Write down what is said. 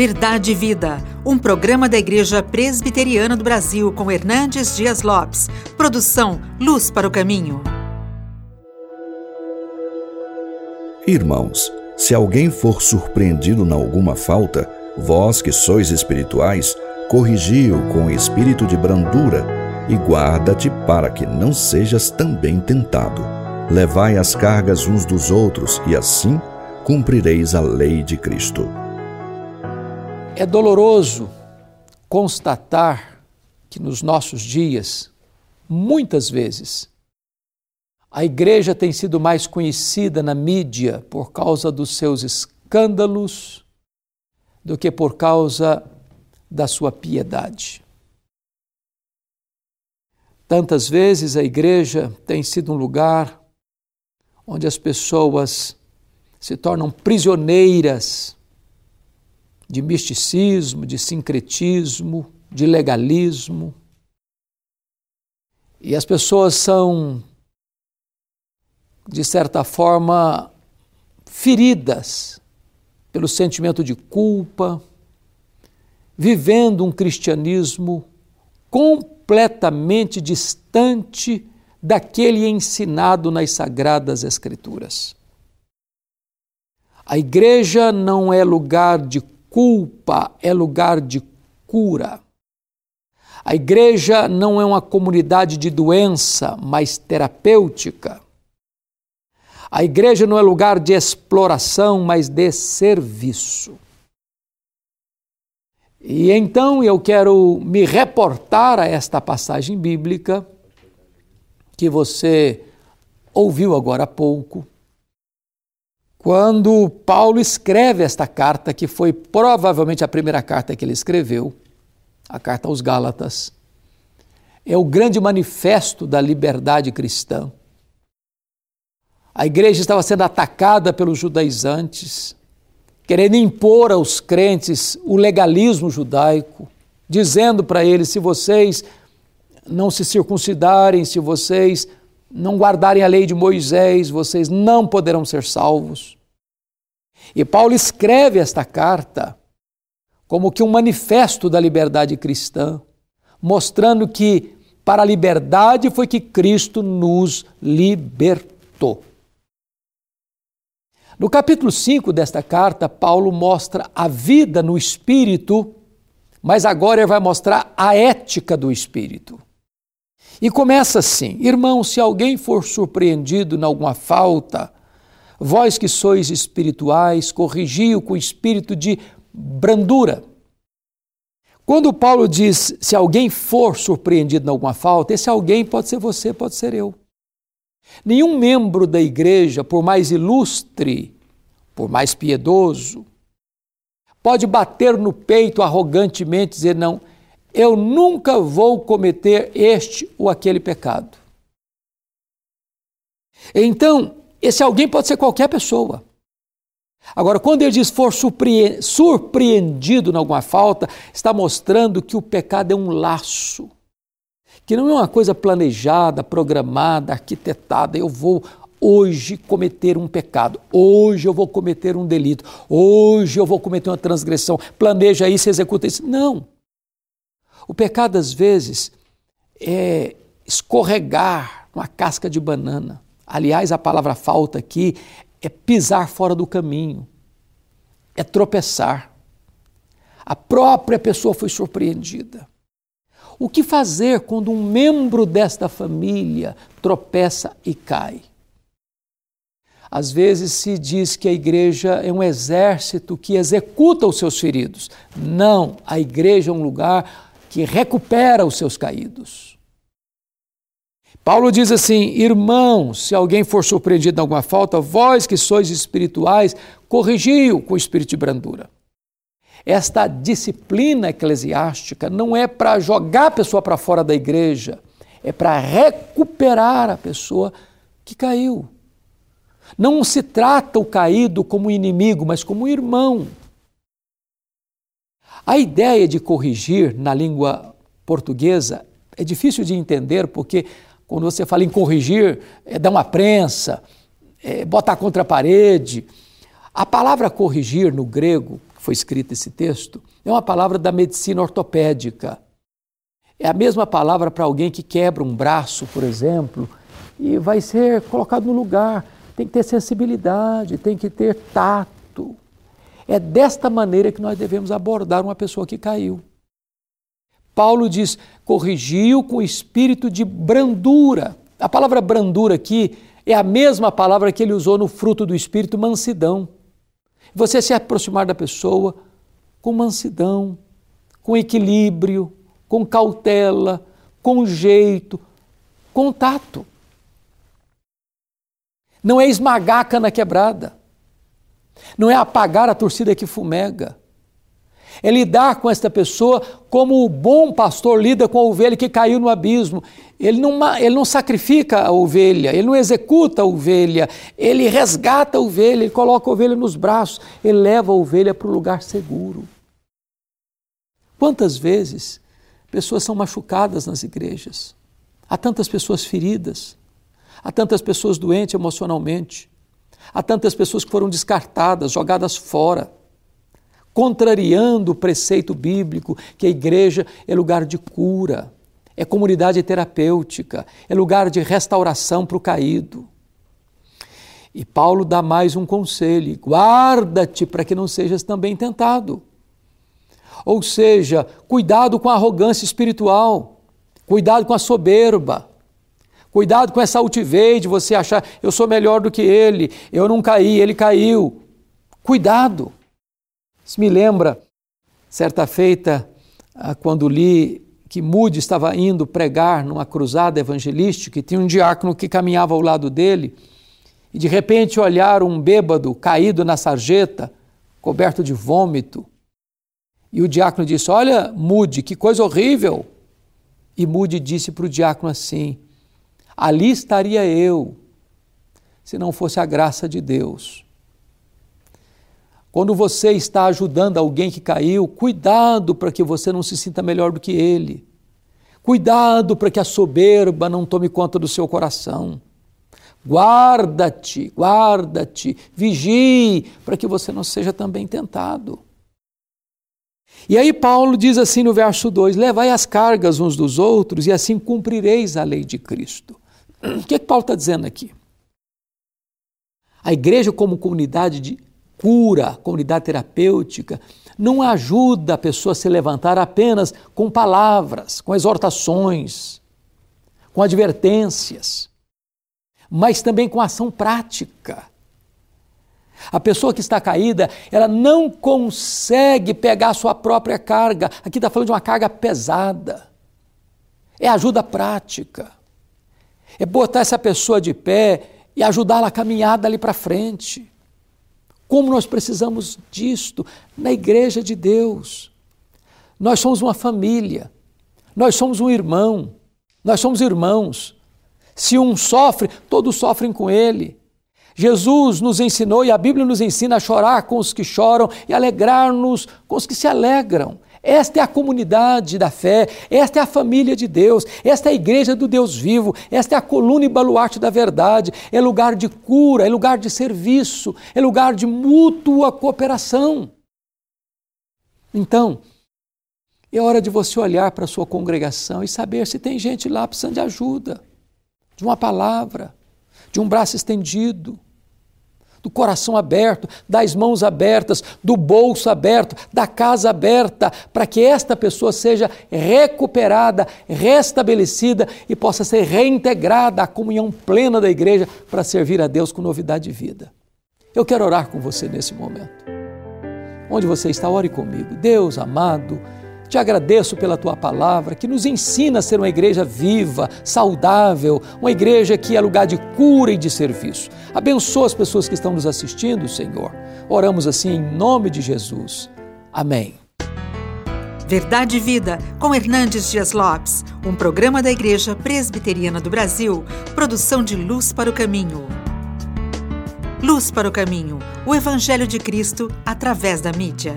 Verdade e Vida, um programa da Igreja Presbiteriana do Brasil com Hernandes Dias Lopes. Produção Luz para o Caminho. Irmãos, se alguém for surpreendido em alguma falta, vós que sois espirituais, corrigi-o com espírito de brandura e guarda-te para que não sejas também tentado. Levai as cargas uns dos outros e assim cumprireis a lei de Cristo. É doloroso constatar que nos nossos dias, muitas vezes, a igreja tem sido mais conhecida na mídia por causa dos seus escândalos do que por causa da sua piedade. Tantas vezes a igreja tem sido um lugar onde as pessoas se tornam prisioneiras de misticismo, de sincretismo, de legalismo. E as pessoas são, de certa forma, feridas pelo sentimento de culpa, vivendo um cristianismo completamente distante daquele ensinado nas Sagradas Escrituras. A igreja não é lugar de culpa é lugar de cura. A igreja não é uma comunidade de doença, mas terapêutica. A igreja não é lugar de exploração, mas de serviço. E então eu quero me reportar a esta passagem bíblica que você ouviu agora há pouco, quando Paulo escreve esta carta, que foi provavelmente a primeira carta que ele escreveu, a carta aos Gálatas, é o grande manifesto da liberdade cristã. A igreja estava sendo atacada pelos judaizantes, querendo impor aos crentes o legalismo judaico, dizendo para eles: se vocês não se circuncidarem, se vocês não guardarem a lei de Moisés, vocês não poderão ser salvos. E Paulo escreve esta carta como que um manifesto da liberdade cristã, mostrando que para a liberdade foi que Cristo nos libertou. No capítulo 5 desta carta, Paulo mostra a vida no espírito, mas agora ele vai mostrar a ética do espírito. E começa assim: Irmão, se alguém for surpreendido em alguma falta, vós que sois espirituais, corrigi-o com espírito de brandura. Quando Paulo diz se alguém for surpreendido em alguma falta, esse alguém pode ser você, pode ser eu. Nenhum membro da igreja, por mais ilustre, por mais piedoso, pode bater no peito arrogantemente e dizer: não, eu nunca vou cometer este ou aquele pecado. Então, esse alguém pode ser qualquer pessoa. Agora, quando ele diz for surpreendido em alguma falta, está mostrando que o pecado é um laço, que não é uma coisa planejada, programada, arquitetada. Eu vou hoje cometer um pecado, hoje eu vou cometer um delito, hoje eu vou cometer uma transgressão. Planeja isso, executa isso. Não. O pecado, às vezes, é escorregar uma casca de banana. Aliás, a palavra falta aqui é pisar fora do caminho, é tropeçar. A própria pessoa foi surpreendida. O que fazer quando um membro desta família tropeça e cai? Às vezes se diz que a igreja é um exército que executa os seus feridos. Não, a igreja é um lugar que recupera os seus caídos. Paulo diz assim: Irmãos, se alguém for surpreendido em alguma falta, vós que sois espirituais, corrigiu com espírito de brandura. Esta disciplina eclesiástica não é para jogar a pessoa para fora da igreja, é para recuperar a pessoa que caiu. Não se trata o caído como inimigo, mas como irmão. A ideia de corrigir na língua portuguesa é difícil de entender porque quando você fala em corrigir, é dar uma prensa, é botar contra a parede. A palavra corrigir no grego que foi escrito esse texto, é uma palavra da medicina ortopédica. É a mesma palavra para alguém que quebra um braço, por exemplo, e vai ser colocado no lugar. Tem que ter sensibilidade, tem que ter tato. É desta maneira que nós devemos abordar uma pessoa que caiu. Paulo diz: corrigiu com espírito de brandura. A palavra brandura aqui é a mesma palavra que ele usou no fruto do espírito, mansidão. Você se aproximar da pessoa com mansidão, com equilíbrio, com cautela, com jeito, com tato. Não é esmagar a cana quebrada. Não é apagar a torcida que fumega. É lidar com esta pessoa como o bom pastor lida com a ovelha que caiu no abismo. Ele não, ele não sacrifica a ovelha, ele não executa a ovelha, ele resgata a ovelha, ele coloca a ovelha nos braços, ele leva a ovelha para o lugar seguro. Quantas vezes pessoas são machucadas nas igrejas? Há tantas pessoas feridas, há tantas pessoas doentes emocionalmente, há tantas pessoas que foram descartadas, jogadas fora contrariando o preceito bíblico que a igreja é lugar de cura, é comunidade terapêutica, é lugar de restauração para o caído. E Paulo dá mais um conselho: guarda-te para que não sejas também tentado. Ou seja, cuidado com a arrogância espiritual, cuidado com a soberba, cuidado com essa altivez de você achar eu sou melhor do que ele, eu não caí, ele caiu. Cuidado. Isso me lembra, certa feita, ah, quando li que Moody estava indo pregar numa cruzada evangelística e tinha um diácono que caminhava ao lado dele e de repente olharam um bêbado caído na sarjeta, coberto de vômito. E o diácono disse: Olha, Moody, que coisa horrível. E Moody disse para o diácono assim: Ali estaria eu, se não fosse a graça de Deus. Quando você está ajudando alguém que caiu, cuidado para que você não se sinta melhor do que ele. Cuidado para que a soberba não tome conta do seu coração. Guarda-te, guarda-te, vigie para que você não seja também tentado. E aí Paulo diz assim no verso 2: Levai as cargas uns dos outros e assim cumprireis a lei de Cristo. O que, é que Paulo está dizendo aqui? A igreja, como comunidade de cura, comunidade terapêutica, não ajuda a pessoa a se levantar apenas com palavras, com exortações, com advertências, mas também com ação prática. A pessoa que está caída, ela não consegue pegar a sua própria carga. Aqui está falando de uma carga pesada. É ajuda prática. É botar essa pessoa de pé e ajudá-la a caminhar dali para frente. Como nós precisamos disto na igreja de Deus. Nós somos uma família, nós somos um irmão, nós somos irmãos. Se um sofre, todos sofrem com ele. Jesus nos ensinou e a Bíblia nos ensina a chorar com os que choram e alegrar-nos com os que se alegram. Esta é a comunidade da fé, esta é a família de Deus, esta é a igreja do Deus vivo, esta é a coluna e baluarte da verdade, é lugar de cura, é lugar de serviço, é lugar de mútua cooperação. Então, é hora de você olhar para a sua congregação e saber se tem gente lá precisando de ajuda, de uma palavra, de um braço estendido do coração aberto, das mãos abertas, do bolso aberto, da casa aberta, para que esta pessoa seja recuperada, restabelecida e possa ser reintegrada à comunhão plena da igreja para servir a Deus com novidade de vida. Eu quero orar com você nesse momento. Onde você está, ore comigo. Deus amado, te agradeço pela tua palavra que nos ensina a ser uma igreja viva, saudável, uma igreja que é lugar de cura e de serviço. Abençoa as pessoas que estão nos assistindo, Senhor. Oramos assim em nome de Jesus. Amém. Verdade e Vida, com Hernandes Dias Lopes, um programa da Igreja Presbiteriana do Brasil, produção de Luz para o Caminho. Luz para o Caminho, o Evangelho de Cristo através da mídia.